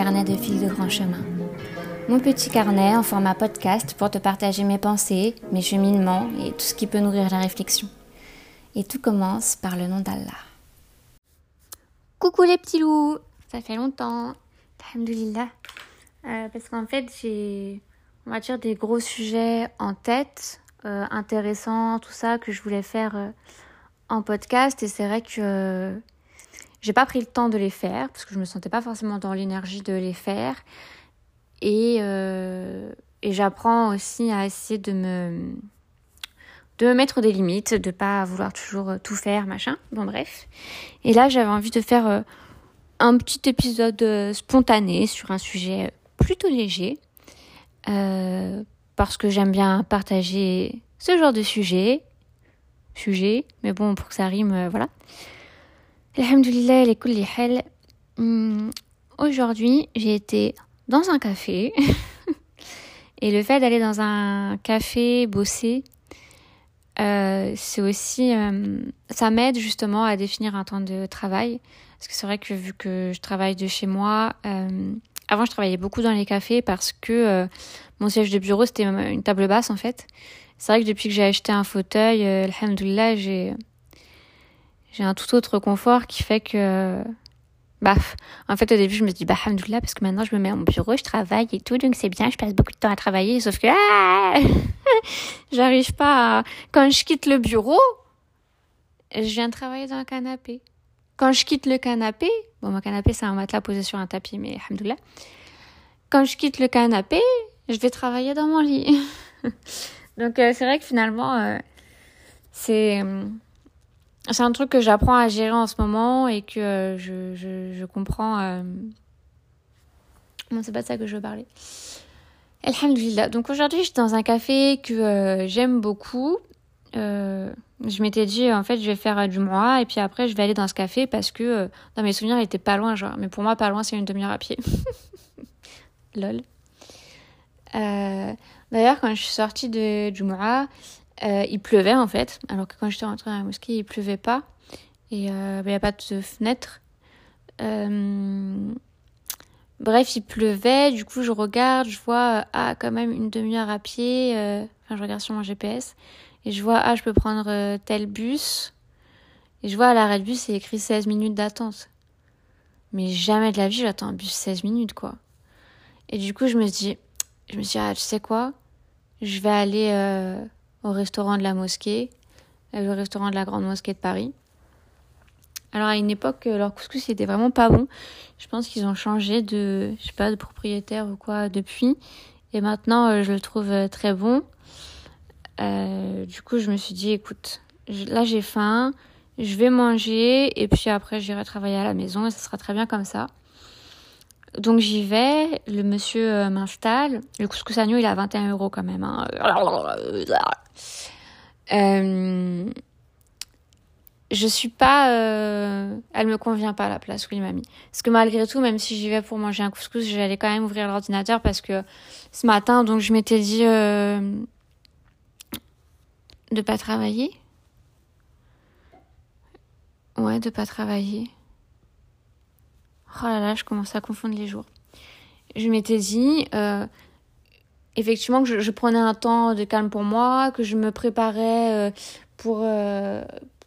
De fil de grand chemin. Mon petit carnet en format podcast pour te partager mes pensées, mes cheminements et tout ce qui peut nourrir la réflexion. Et tout commence par le nom d'Allah. Coucou les petits loups Ça fait longtemps. Alhamdulillah. Euh, parce qu'en fait, j'ai, on va dire, des gros sujets en tête, euh, intéressants, tout ça, que je voulais faire euh, en podcast. Et c'est vrai que j'ai pas pris le temps de les faire parce que je me sentais pas forcément dans l'énergie de les faire. Et, euh, et j'apprends aussi à essayer de me, de me mettre des limites, de pas vouloir toujours euh, tout faire, machin. Bon, bref. Et là, j'avais envie de faire euh, un petit épisode spontané sur un sujet plutôt léger. parce que j'aime bien partager ce genre de sujet. Sujet, mais bon, pour que ça rime, voilà. Alhamdulillah, les hal. Hmm, aujourd'hui, j'ai été dans un café. Et le fait d'aller dans un café bosser, euh, c'est aussi. Euh, ça m'aide justement à définir un temps de travail. Parce que c'est vrai que vu que je travaille de chez moi, euh, avant je travaillais beaucoup dans les cafés parce que mon siège de bureau c'était une table basse en fait. C'est vrai que depuis que j'ai acheté un fauteuil, alhamdoulilah, j'ai j'ai un tout autre confort qui fait que bah en fait au début je me dis bah alhamdoulilah parce que maintenant je me mets en bureau je travaille et tout donc c'est bien je passe beaucoup de temps à travailler sauf que ah, j'arrive pas à... quand je quitte le bureau je viens travailler dans un canapé. Quand je quitte le canapé bon mon canapé c'est un matelas posé sur un tapis mais alhamdoulilah. Quand je quitte le canapé je vais travailler dans mon lit. Donc euh, c'est vrai que finalement euh, c'est c'est un truc que j'apprends à gérer en ce moment et que euh, je, je, comprends. Euh... Non, c'est pas de ça que je veux parler. Alhamdulillah. Donc aujourd'hui, je suis dans un café que euh, j'aime beaucoup. Euh, je m'étais dit, en fait, je vais faire du mois et puis après, je vais aller dans ce café parce que dans mes souvenirs, il était pas loin, genre. Mais pour moi, pas loin, c'est une demi-heure à pied. Lol. D'ailleurs, quand je suis sortie de Jumu'ah, euh, il pleuvait en fait, alors que quand j'étais rentrée dans la mosquée, il pleuvait pas. Et euh, bah, il n'y a pas de fenêtre. Euh, bref, il pleuvait, du coup je regarde, je vois, ah quand même une demi-heure à pied, enfin je regarde sur mon GPS, et je vois, ah je peux prendre tel bus, et je vois à l'arrêt de bus, c'est écrit 16 minutes d'attente. Mais jamais de la vie, j'attends un bus 16 minutes, quoi. Et du coup, je me dis, je me suis ah, tu sais quoi, je vais aller au restaurant de la mosquée, euh, le restaurant de la Grande Mosquée de Paris. Alors à une époque, euh, leur couscous était vraiment pas bon. Je pense qu'ils ont changé de, je sais pas, de propriétaire ou quoi depuis. Et maintenant, euh, je le trouve très bon. du coup, je me suis dit, écoute, là j'ai faim, je vais manger et puis après j'irai travailler à la maison et ça sera très bien comme ça. Donc j'y vais, le monsieur m'installe. Le couscous agneau, il a 21 euros quand même. Hein. Euh, je suis pas. Euh, elle me convient pas la place où il m'a mis. Parce que malgré tout, même si j'y vais pour manger un couscous, j'allais quand même ouvrir l'ordinateur parce que ce matin, donc je m'étais dit euh, de pas travailler. Ouais, de pas travailler. Oh là là, je commence à confondre les jours. Je m'étais dit, euh, effectivement que je, prenais un temps de calme pour moi, que je me préparais euh, pour... Euh,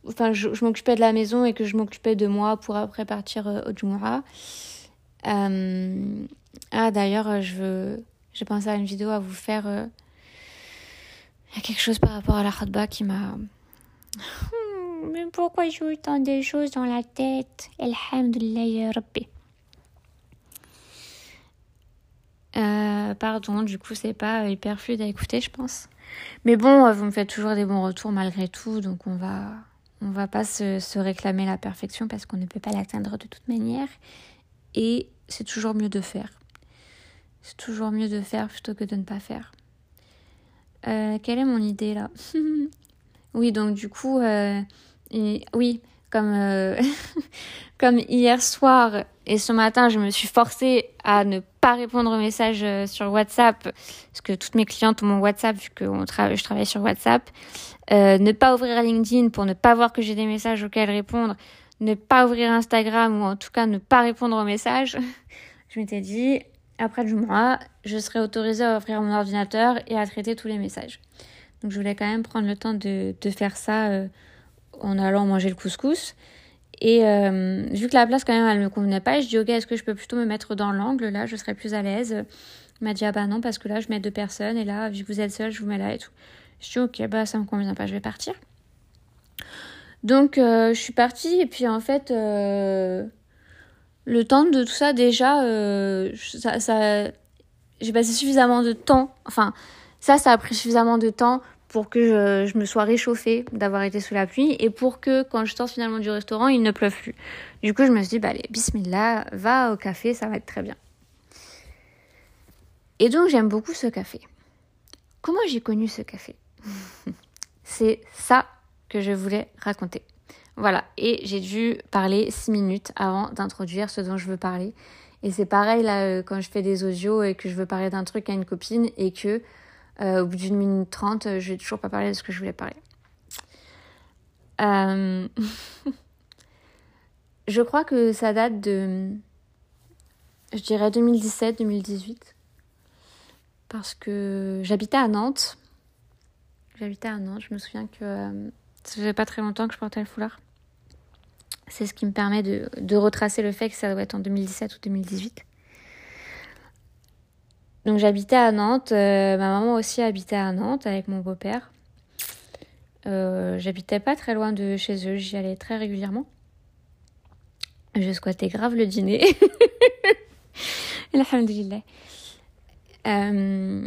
enfin, je, m'occupais de la maison et que je m'occupais de moi pour après partir au Jumu'ah. ah, d'ailleurs, je veux... J'ai pensé à une vidéo à vous faire. Il y a quelque chose par rapport à la khutbah qui m'a... Mais pourquoi j'ai eu tant de choses dans la tête? Alhamdulillah Rabbi. Euh, pardon, du coup, c'est pas hyper fluide à écouter, je pense. Mais bon, euh, vous me faites toujours des bons retours malgré tout, donc on va, on va pas se, réclamer la perfection parce qu'on ne peut pas l'atteindre de toute manière. Et c'est toujours mieux de faire. C'est toujours mieux de faire plutôt que de ne pas faire. Euh, quelle est mon idée là? Oui, donc du coup, oui, comme, comme hier soir et ce matin, je me suis forcée à ne pas répondre aux messages euh, sur WhatsApp, parce que toutes mes clientes ont mon WhatsApp, vu que je travaille sur WhatsApp. Euh, ne pas ouvrir LinkedIn pour ne pas voir que j'ai des messages auxquels répondre. ne pas ouvrir Instagram ou en tout cas ne pas répondre aux messages, je m'étais dit, après le mois, je serai autorisée à ouvrir mon ordinateur et à traiter tous les messages. Donc je voulais quand même prendre le temps de, faire ça euh, en allant manger le couscous. Et euh, vu que la place quand même elle me convenait pas, je dis ok est-ce que je peux plutôt me mettre dans l'angle? Là, je serais plus à l'aise. Il m'a dit ah bah non parce que là je mets deux personnes et là vu que vous êtes seul je vous mets là et tout. Je dis ok bah ça me convient pas, je vais partir. Donc euh, je suis partie et puis en fait euh, le temps de tout ça déjà ça j'ai passé suffisamment de temps enfin ça ça a pris suffisamment de temps pour que je, me sois réchauffée d'avoir été sous la pluie et pour que quand je sors finalement du restaurant, il ne pleuve plus. Du coup, je me suis dit, bah allez, bismillah, va au café, ça va être très bien. Et donc, j'aime beaucoup ce café. Comment j'ai connu ce café? C'est ça que je voulais raconter. Voilà, et j'ai dû parler six minutes avant d'introduire ce dont je veux parler. Et c'est pareil là, euh, quand je fais des audios et que je veux parler d'un truc à une copine et que euh, au bout d'une minute trente, euh, je vais toujours pas parler de ce que je voulais parler. Euh, je crois que ça date de, je dirais 2017-2018, parce que j'habitais à Nantes. J'habitais à Nantes. Je me souviens que ça faisait pas très longtemps que je portais le foulard. C'est ce qui me permet de, de retracer le fait que ça doit être en 2017 ou 2018. Donc j'habitais à Nantes, euh, ma maman aussi habitait à Nantes avec mon beau-père. Euh, j'habitais pas très loin de chez eux, j'y allais très régulièrement. Je squattais grave le dîner. Alhamdulillah. Euh,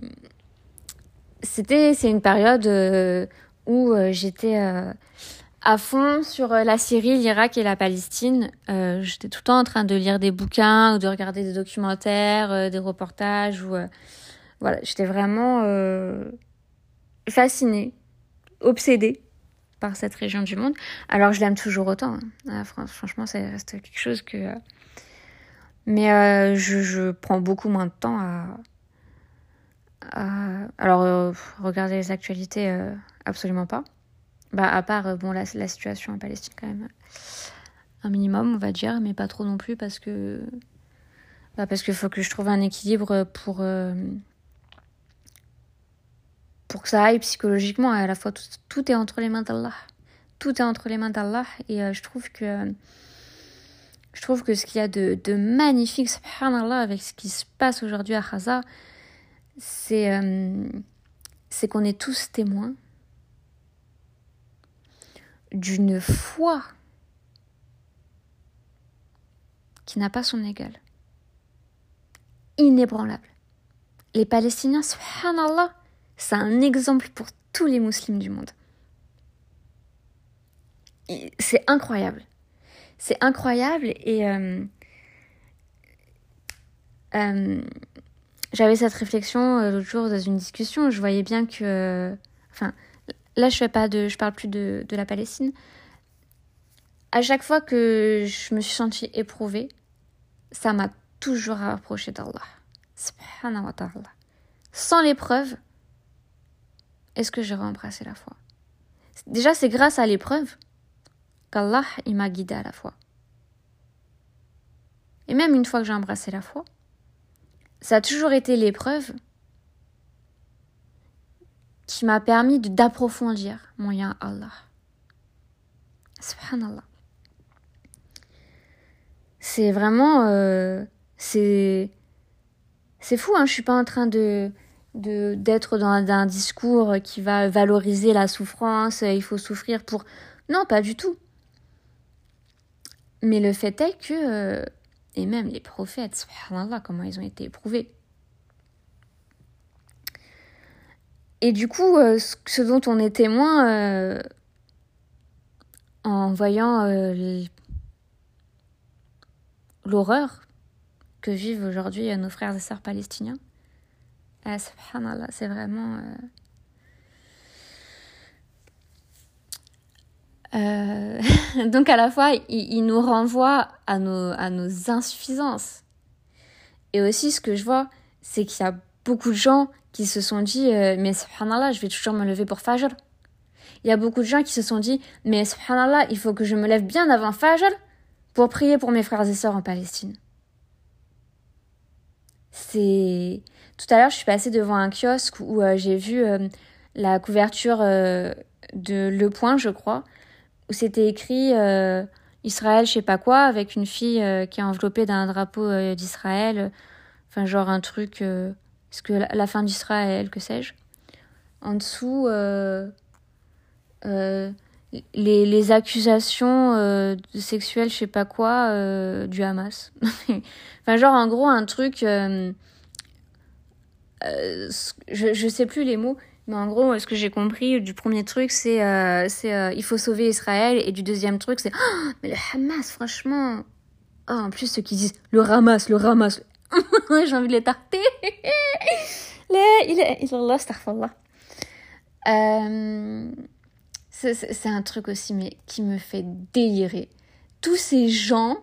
c'était, c'est une période euh, où j'étais à fond sur euh, la Syrie, l'Irak et la Palestine. Euh, j'étais tout le temps en train de lire des bouquins ou de regarder des documentaires, euh, des reportages. Ou, voilà, j'étais vraiment fascinée, obsédée par cette région du monde. Alors je l'aime toujours autant. Hein. Ah, franchement, ça reste quelque chose que... Mais je, prends beaucoup moins de temps à... à... Alors, regarder les actualités, absolument pas. Bah, à part, euh, bon, la, la situation en Palestine, quand même, un minimum, on va dire, mais pas trop non plus, parce que. Bah, parce qu'il faut que je trouve un équilibre pour. Euh, pour que ça aille psychologiquement, à la fois, tout, tout est entre les mains d'Allah. Tout est entre les mains d'Allah, et euh, je trouve que. Je trouve que ce qu'il y a de, de magnifique, subhanallah, avec ce qui se passe aujourd'hui à Gaza, c'est c'est qu'on est tous témoins d'une foi qui n'a pas son égal. Inébranlable. Les Palestiniens, subhanallah, c'est un exemple pour tous les musulmans du monde. C'est incroyable. C'est incroyable et euh, euh, j'avais cette réflexion euh, l'autre jour dans une discussion. Je voyais bien que, là je fais pas de je parle plus de, de la Palestine. À chaque fois que je me suis sentie éprouvée ça m'a toujours rapproché d'Allah. Subhanahu wa ta'ala sans l'épreuve est-ce que j'aurais embrassé la foi? Déjà c'est grâce à l'épreuve qu'Allah il m'a guidé à la foi. Et même une fois que j'ai embrassé la foi ça a toujours été l'épreuve qui m'a permis d'approfondir mon lien à Allah. Subhanallah. C'est vraiment... Euh, c'est... C'est fou, hein, je suis pas en train de d'être dans un discours qui va valoriser la souffrance, il faut souffrir pour... Non, pas du tout. Mais le fait est que... Euh, et même les prophètes, subhanallah, comment ils ont été éprouvés. Et du coup, euh, ce dont on est témoin euh, en voyant euh, l'horreur que vivent aujourd'hui nos frères et sœurs palestiniens, c'est vraiment. donc à la fois, il, nous renvoie à nos, à nos insuffisances. Et aussi, ce que je vois, c'est qu'il y a beaucoup de gens qui se sont dit euh, mais subhanallah je vais toujours me lever pour Fajr Il y a beaucoup de gens qui se sont dit, mais subhanallah, il faut que je me lève bien avant Fajr pour prier pour mes frères et sœurs en Palestine. C'est... Tout à l'heure, je suis passée devant un kiosque où euh, j'ai vu euh, la couverture de Le Point, je crois, où c'était écrit Israël, je sais pas quoi, avec une fille qui est enveloppée d'un drapeau d'Israël. Enfin, genre un truc... est-ce que la, fin d'Israël, que sais-je? En dessous les, les, accusations euh, sexuelles, je sais pas quoi, euh, du Hamas. enfin, genre, en gros, un truc. Euh, je, je sais plus les mots, mais en gros, ce que j'ai compris du premier truc, c'est c'est il faut sauver Israël, et du deuxième truc, c'est oh, mais le Hamas, franchement. Oh, en plus, ceux qui disent le Hamas, le Hamas. j'ai envie de les tarter. il est, il est, euh, c'est un truc aussi, mais qui me fait délirer. Tous ces gens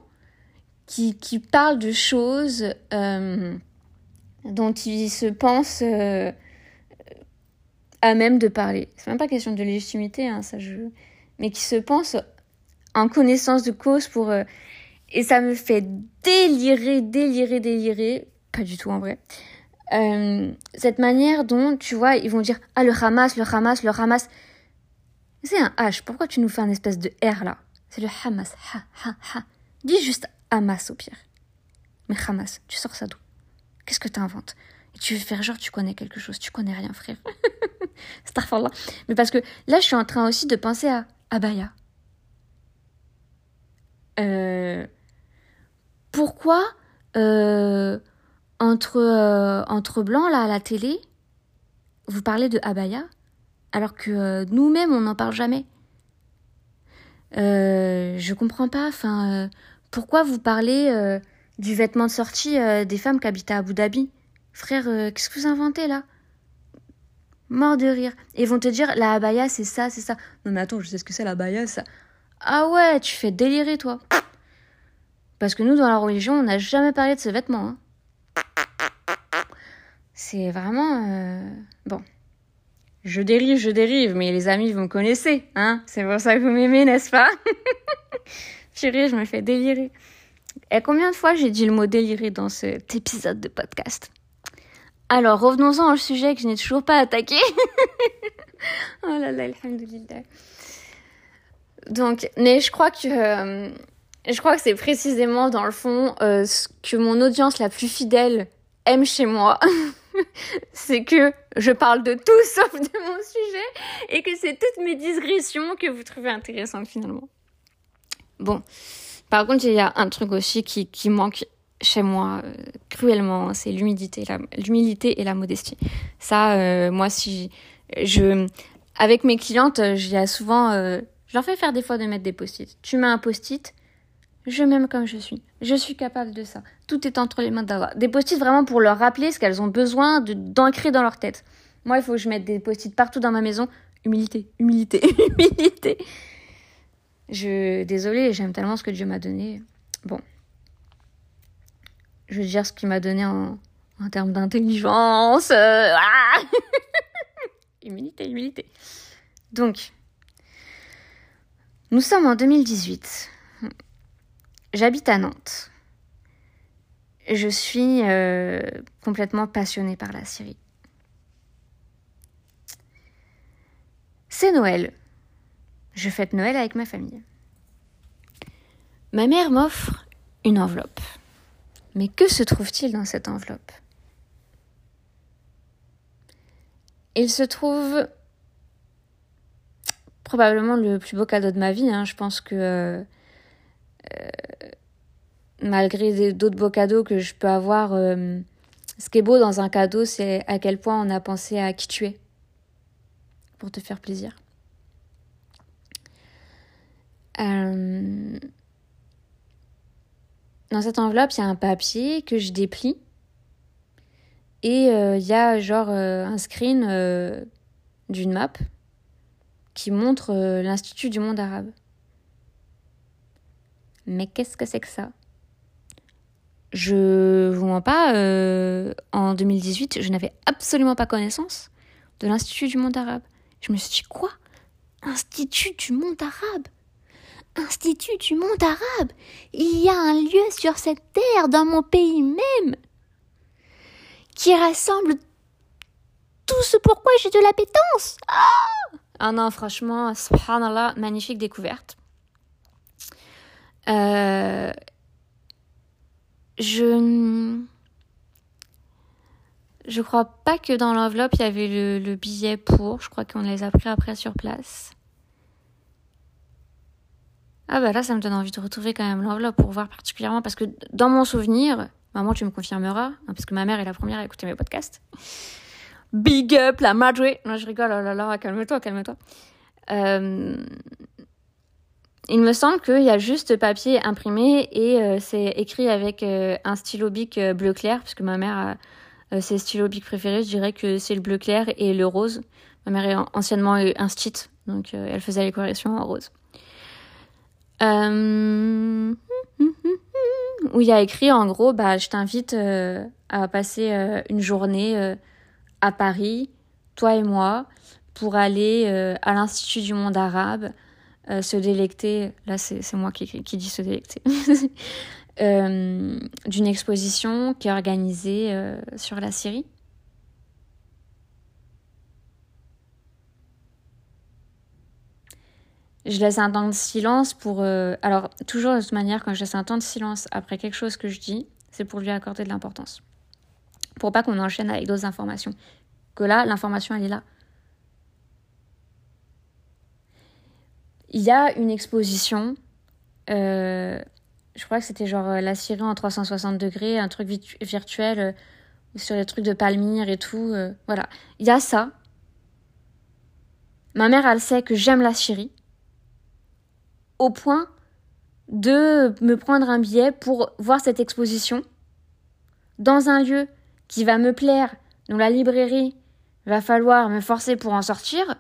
qui, qui parlent de choses euh, dont ils se pensent euh, à même de parler. C'est même pas question de légitimité, hein, ça je... mais qui se pensent en connaissance de cause pour. Euh, et ça me fait délirer, délirer, délirer. Pas du tout en vrai. cette manière dont, tu vois, ils vont dire Ah, le Hamas, le Hamas, le Hamas. C'est un H. Pourquoi tu nous fais un espèce de R là? C'est le Hamas. Ha, ha, ha. Dis juste Hamas au pire. Mais Hamas, tu sors ça d'où? Qu'est-ce que tu inventes Et tu veux faire genre tu connais quelque chose. Tu connais rien, frère. là. Mais parce que là, je suis en train aussi de penser à Abaya. Euh, pourquoi euh, entre, euh, entre blancs là à la télé, vous parlez de Abaya alors que euh, nous-mêmes, on n'en parle jamais? Je comprends pas, enfin, pourquoi vous parlez du vêtement de sortie des femmes qui habitent à Abu Dhabi? Frère, qu'est-ce que vous inventez là? Mort de rire. Et vont te dire, la abaya, c'est ça, c'est ça. Non mais attends, je sais ce que c'est la abaya, ça. Ah ouais, tu fais délirer, toi. Parce que nous, dans la religion, on n'a jamais parlé de ce vêtement. Hein. C'est vraiment... Bon. Je dérive, je dérive, mais les amis, vous me connaissez, hein C'est pour ça que vous m'aimez, n'est-ce pas? Chérie, je me fais délirer. Et combien de fois j'ai dit le mot délirer dans cet épisode de podcast? Alors, revenons-en au sujet que je n'ai toujours pas attaqué. oh là là, alhamdoulilah. Donc, mais je crois que... Euh, je crois que c'est précisément dans le fond euh, ce que mon audience la plus fidèle aime chez moi. c'est que je parle de tout sauf de mon sujet et que c'est toutes mes digressions que vous trouvez intéressantes finalement. Bon, par contre, il y a un truc aussi qui, qui manque chez moi euh, cruellement, c'est l'humilité, l'humilité et la modestie. Ça, euh, moi, si je, avec mes clientes, j'ai souvent, je leur fais faire des fois de mettre des post-it. Tu mets un post-it, je m'aime comme je suis. Je suis capable de ça. Tout est entre les mains d'Allah. Des post-it vraiment pour leur rappeler ce qu'elles ont besoin d'ancrer dans leur tête. Moi, il faut que je mette des post-it partout dans ma maison. Humilité, humilité, humilité. Je, désolée, j'aime tellement ce que Dieu m'a donné. Bon. Je veux dire ce qu'il m'a donné en, en termes d'intelligence. Euh, ah humilité, humilité. Donc, nous sommes en 2018. J'habite à Nantes. Je suis euh, complètement passionnée par la Syrie. C'est Noël. Je fête Noël avec ma famille. Ma mère m'offre une enveloppe. Mais que se trouve-t-il dans cette enveloppe? Il se trouve probablement le plus beau cadeau de ma vie. Hein. Je pense que euh, malgré d'autres beaux cadeaux que je peux avoir, euh, ce qui est beau dans un cadeau, c'est à quel point on a pensé à qui tu es pour te faire plaisir. Euh, dans cette enveloppe, il y a un papier que je déplie. Et il y a genre un screen d'une map qui montre l'Institut du monde arabe. Mais qu'est-ce que c'est que ça? Je vous mens pas, euh, en 2018, je n'avais absolument pas connaissance de l'Institut du monde arabe. Je me suis dit, quoi? Institut du monde arabe? Institut du monde arabe? Il y a un lieu sur cette terre, dans mon pays même, qui rassemble tout ce pourquoi j'ai de l'appétence. Ah, ah non, franchement, subhanallah, magnifique découverte. Euh, je je crois pas que dans l'enveloppe il y avait le, le, billet pour. Je crois qu'on les a pris après sur place. Ah bah là ça me donne envie de retrouver quand même l'enveloppe pour voir particulièrement parce que dans mon souvenir, maman tu me confirmeras, hein, parce que ma mère est la première à écouter mes podcasts. Big up la Madre. Non je rigole, oh là là, calme-toi, calme-toi. Euh, il me semble qu'il y a juste papier imprimé et euh, c'est écrit avec euh, un stylo bic euh, bleu clair, puisque ma mère a ses stylos bic préférés. Je dirais que c'est le bleu clair et le rose. Ma mère est anciennement un stit, donc elle faisait les corrections en rose. Où il y a écrit en gros, bah, je t'invite à passer une journée à Paris, toi et moi, pour aller à l'Institut du monde arabe euh, se délecter, là c'est moi qui, qui dis se délecter, euh, d'une exposition qui est organisée euh, sur la Syrie. Je laisse un temps de silence pour... alors, toujours de toute manière, quand je laisse un temps de silence après quelque chose que je dis, c'est pour lui accorder de l'importance. Pour pas qu'on enchaîne avec d'autres informations. Que là, l'information, elle est là. Il y a une exposition, euh, je crois que c'était genre euh, la Syrie en 360 degrés, un truc virtuel euh, sur les trucs de Palmyre et tout. voilà. Il y a ça. Ma mère, elle sait que j'aime la Syrie. Au point de me prendre un billet pour voir cette exposition dans un lieu qui va me plaire, dont la librairie va falloir me forcer pour en sortir.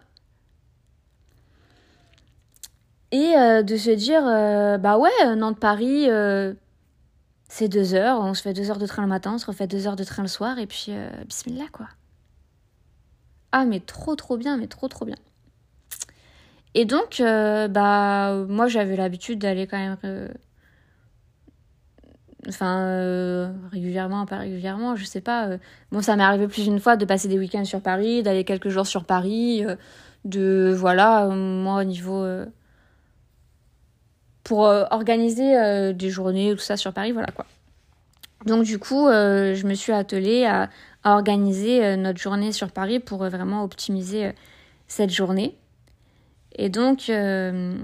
Et euh, de se dire, euh, bah ouais, Nantes-Paris, euh, c'est deux heures, on se fait deux heures de train le matin, on se refait deux heures de train le soir, et puis bismillah quoi. Ah mais trop trop bien, mais trop trop bien. Et donc, bah moi j'avais l'habitude d'aller quand même... Enfin, régulièrement, pas régulièrement, je sais pas. bon, ça m'est arrivé plus d'une fois de passer des week-ends sur Paris, d'aller quelques jours sur Paris, de, voilà, moi au niveau pour euh, organiser euh, des journées ou tout ça sur Paris, voilà quoi. Donc du coup, euh, je me suis attelée à, organiser notre journée sur Paris pour vraiment optimiser cette journée. Et donc, je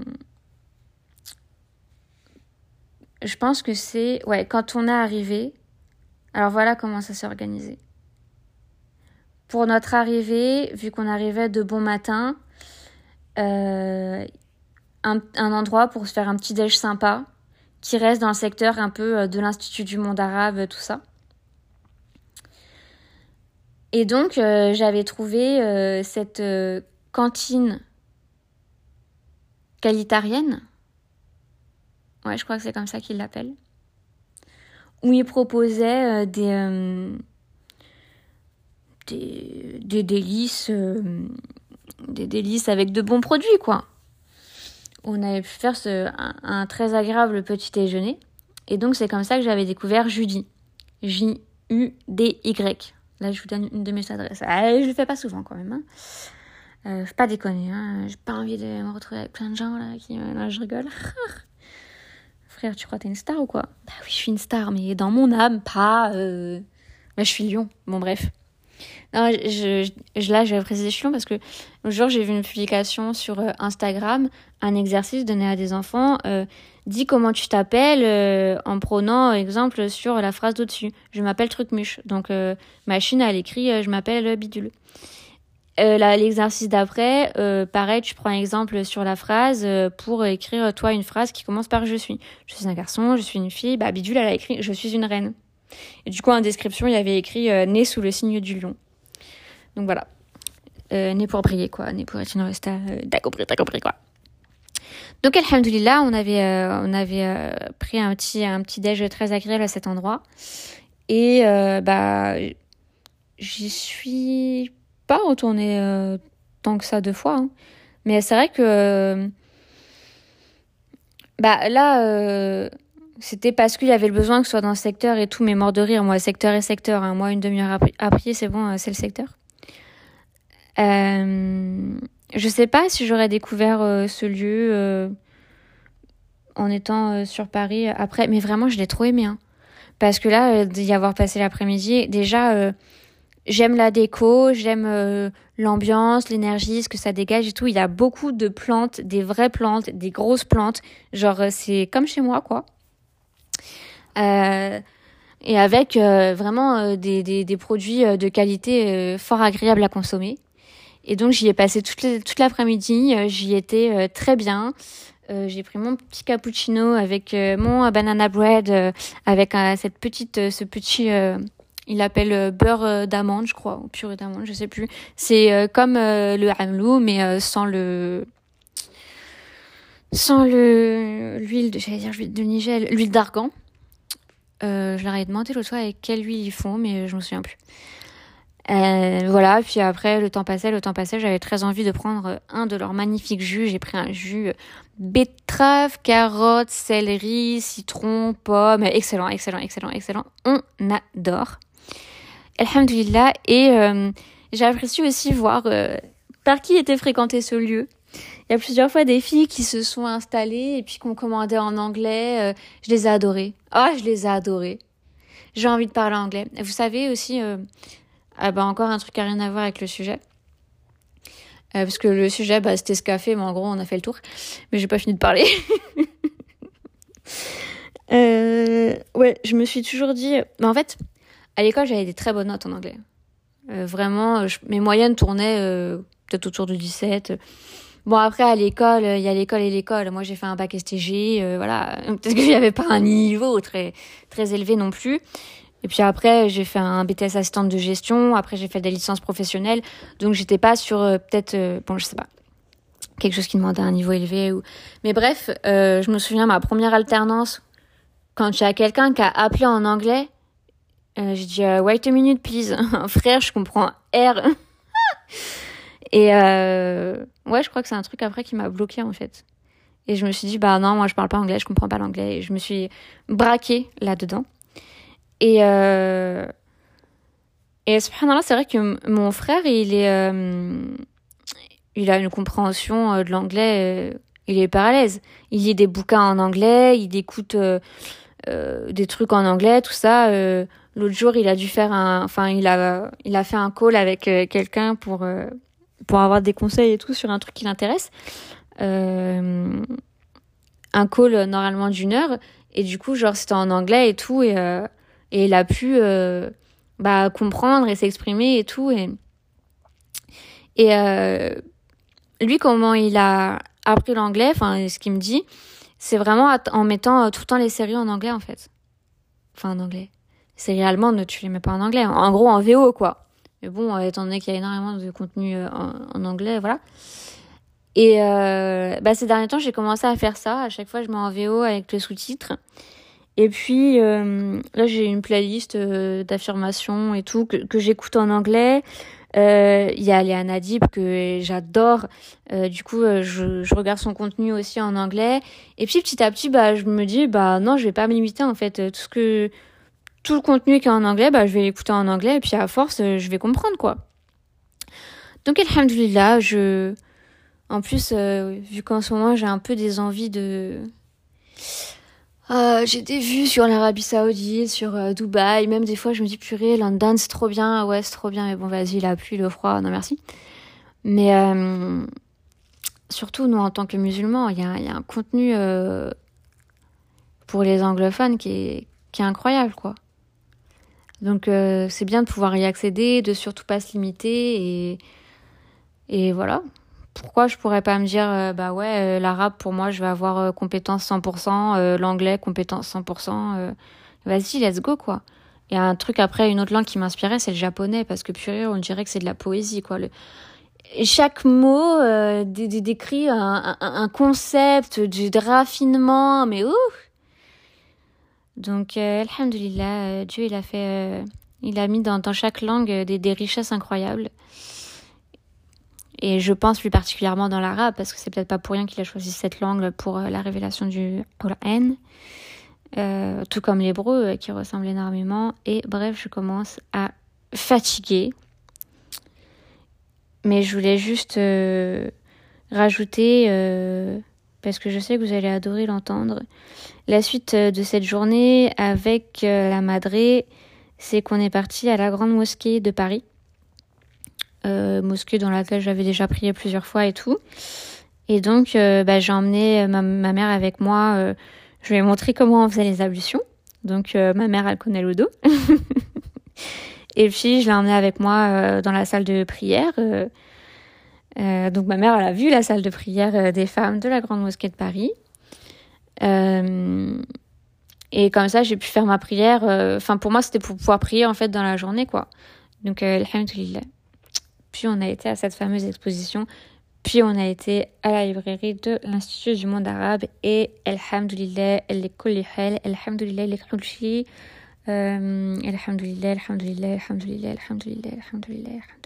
pense que c'est, ouais, quand on est arrivé, alors voilà comment ça s'est organisé. Pour notre arrivée, vu qu'on arrivait de bon matin, un, endroit pour se faire un petit déj sympa qui reste dans le secteur un peu euh, de l'Institut du monde arabe, tout ça. Et donc, euh, j'avais trouvé euh, cette cantine qualitarienne. Ouais, je crois que c'est comme ça qu'ils l'appellent. Où ils proposaient des, des, des délices, des délices avec de bons produits, quoi on avait pu faire ce, un, très agréable petit déjeuner. Et donc, c'est comme ça que j'avais découvert Judy. J-U-D-Y. Là, je vous donne une de mes adresses. Ah, je le fais pas souvent quand même. Hein. Euh, pas déconner. Hein. J'ai pas envie de me retrouver avec plein de gens là qui. Là, je rigole. Frère, tu crois que t'es une star ou quoi? Bah oui, je suis une star, mais dans mon âme, pas. Euh... Bah, je suis lion. Bon, bref. Non, je, je, là, je vais préciser parce que le jour, j'ai vu une publication sur euh, Instagram, un exercice donné à des enfants. Euh, dis comment tu t'appelles euh, en prenant exemple sur la phrase d'au-dessus. Je m'appelle Trucmuche. Donc, euh, machine, elle écrit je m'appelle Bidule. L'exercice d'après, pareil, tu prends un exemple sur la phrase pour écrire toi une phrase qui commence par je suis. Je suis un garçon, je suis une fille. Bah, Bidule, elle a écrit je suis une reine. Et du coup, en description, il y avait écrit né sous le signe du lion. Donc voilà. Né pour briller, quoi. Né pour être une resta. T'as compris, t'as compris, quoi. Donc, alhamdoulilah, on avait, euh, on avait euh, pris un petit, un petit déj très agréable à cet endroit. Et bah, j'y suis pas retournée tant que ça deux fois. Hein. Mais c'est vrai que. Bah là, c'était parce qu'il y avait le besoin que ce soit dans le secteur et tout, mais mort de rire. Moi, secteur et secteur. Hein. Moi, une demi-heure après, c'est bon, c'est le secteur. Euh, je sais pas si j'aurais découvert ce lieu en étant sur Paris après, mais vraiment, je l'ai trop aimé. Hein. Parce que là, d'y avoir passé l'après-midi, déjà, j'aime la déco, j'aime euh, l'ambiance, l'énergie, ce que ça dégage et tout. Il y a beaucoup de plantes, des vraies plantes, des grosses plantes. Genre, euh, c'est comme chez moi, quoi. Euh, et avec vraiment des, des, des, produits de qualité fort agréables à consommer. Et donc, j'y ai passé toute, l'après-midi. J'y étais très bien. j'ai pris mon petit cappuccino avec mon banana bread, avec cette petite, ce petit il l'appelle euh, beurre euh, d'amande, je crois, ou purée d'amande, je sais plus. C'est euh, comme le hamlou, mais sans le sans le l'huile de j'allais dire l'huile de Nigel, l'huile d'argan. je leur ai demandé l'autre fois avec quelle huile ils font, mais je me souviens plus. Voilà, puis après, le temps passait, le temps passait, j'avais très envie de prendre un de leurs magnifiques jus. J'ai pris un jus betterave, carotte, céleri, citron, pomme. Excellent, excellent, excellent, excellent. On adore. Alhamdulillah. Et euh, j'ai apprécié aussi voir euh, par qui était fréquenté ce lieu. Il y a plusieurs fois des filles qui se sont installées et puis qu'on commandait en anglais. Euh, je les ai adorées. Ah, je les ai adorées. J'ai envie de parler anglais. Vous savez aussi, ah bah encore un truc qui n'a rien à voir avec le sujet. parce que le sujet, bah, c'était ce café, mais en gros, on a fait le tour. Mais j'ai pas fini de parler. ouais, je me suis toujours dit. Mais en fait, à l'école, j'avais des très bonnes notes en anglais. Euh, vraiment, mes moyennes tournaient euh, peut-être autour de 17. Bon, après, à l'école, il y a l'école et l'école. Moi, j'ai fait un bac STG, euh, voilà. Peut-être que j'avais pas un niveau très, très élevé non plus. Et puis après, j'ai fait un BTS assistante de gestion. Après, j'ai fait des licences professionnelles. Donc, j'étais pas sur peut-être, bon, je sais pas, quelque chose qui demandait un niveau élevé. Ou... Mais bref, je me souviens, ma première alternance, quand j'ai quelqu'un qui a appelé en anglais, euh, j'ai dit euh, wait a minute please. Frère, je comprends R. et euh, ouais, je crois que c'est un truc après qui m'a bloqué en fait. Et je me suis dit bah non, moi je parle pas anglais, je comprends pas l'anglais. Et je me suis braquée là-dedans. Et euh... et subhanallah, c'est vrai que mon frère, il est il a une compréhension de l'anglais, il est hyper à. Il lit des bouquins en anglais, il écoute des trucs en anglais, tout ça. L'autre jour, il a dû faire un, enfin, il a, il a fait un call avec euh, quelqu'un pour, euh, pour avoir des conseils et tout sur un truc qui l'intéresse. Euh, un call normalement d'une heure. Et du coup, genre, c'était en anglais et tout. Et il a pu bah, comprendre et s'exprimer et tout. Et, et lui, comment il a appris l'anglais, enfin, ce qu'il me dit, c'est vraiment en mettant tout le temps les séries en anglais, en fait. Enfin, en anglais séries allemandes, tu les mets pas en anglais. En gros, en VO, quoi. Mais bon, euh, étant donné qu'il y a énormément de contenu euh, en, anglais, voilà. Et euh, bah, ces derniers temps, j'ai commencé à faire ça. À chaque fois, je mets en VO avec les sous-titres. Et puis, là, j'ai une playlist d'affirmations et tout que, j'écoute en anglais. Il y a Léana Dib que j'adore. du coup, je, regarde son contenu aussi en anglais. Et puis, petit à petit, bah, je me dis, bah non, je vais pas me limiter en fait. Tout ce tout le contenu qui est en anglais, bah, je vais l'écouter en anglais et puis à force, euh, je vais comprendre quoi. Donc, alhamdulillah, je. En plus, euh, vu qu'en ce moment j'ai un peu des envies de. Euh, j'ai des vues sur l'Arabie Saoudite, sur Dubaï, même des fois je me dis purée, London c'est trop bien, ouais c'est trop bien, mais bon vas-y, la pluie, le froid, non merci. Mais surtout, nous en tant que musulmans, il y a, un contenu pour les anglophones qui est, incroyable quoi. Donc euh, c'est bien de pouvoir y accéder, de surtout pas se limiter et voilà. Pourquoi je pourrais pas me dire euh, bah ouais euh, l'arabe pour moi je vais avoir compétence 100%, l'anglais compétence 100%, vas-y let's go quoi. A un truc après une autre langue qui m'inspirait c'est le japonais parce que purée on dirait que c'est de la poésie quoi. Chaque mot décrit un, concept de, raffinement mais ouh donc, euh, Alhamdulillah, euh, Dieu, il a fait, euh, il a mis dans, chaque langue des, richesses incroyables. Et je pense plus particulièrement dans l'arabe, parce que c'est peut-être pas pour rien qu'il a choisi cette langue pour euh, la révélation du Coran. Euh, tout comme l'hébreu euh, qui ressemble énormément. Et bref, je commence à fatiguer. Mais je voulais juste rajouter, parce que je sais que vous allez adorer l'entendre, la suite de cette journée avec la Madré, c'est qu'on est parti à la grande mosquée de Paris mosquée dans laquelle j'avais déjà prié plusieurs fois et tout. Et donc, euh, bah, j'ai emmené ma, mère avec moi. Euh, je lui ai montré comment on faisait les ablutions. Donc, ma mère, elle connaît le dos. et puis, je l'ai emmenée avec moi dans la salle de prière. donc, ma mère, elle a vu la salle de prière des femmes de la Grande Mosquée de Paris. et comme ça, j'ai pu faire ma prière. Enfin, pour moi, c'était pour pouvoir prier, en fait, dans la journée, quoi. Donc, alhamdulillah. Puis on a été à cette fameuse exposition. Puis on a été à la librairie de l'Institut du monde arabe. Et Alhamdulillah, elle est kulli hal. Alhamdulillah, kulli. Alhamdulillah, Alhamdulillah, Alhamdulillah, Alhamdulillah, Alhamdulillah, Alhamdulillah.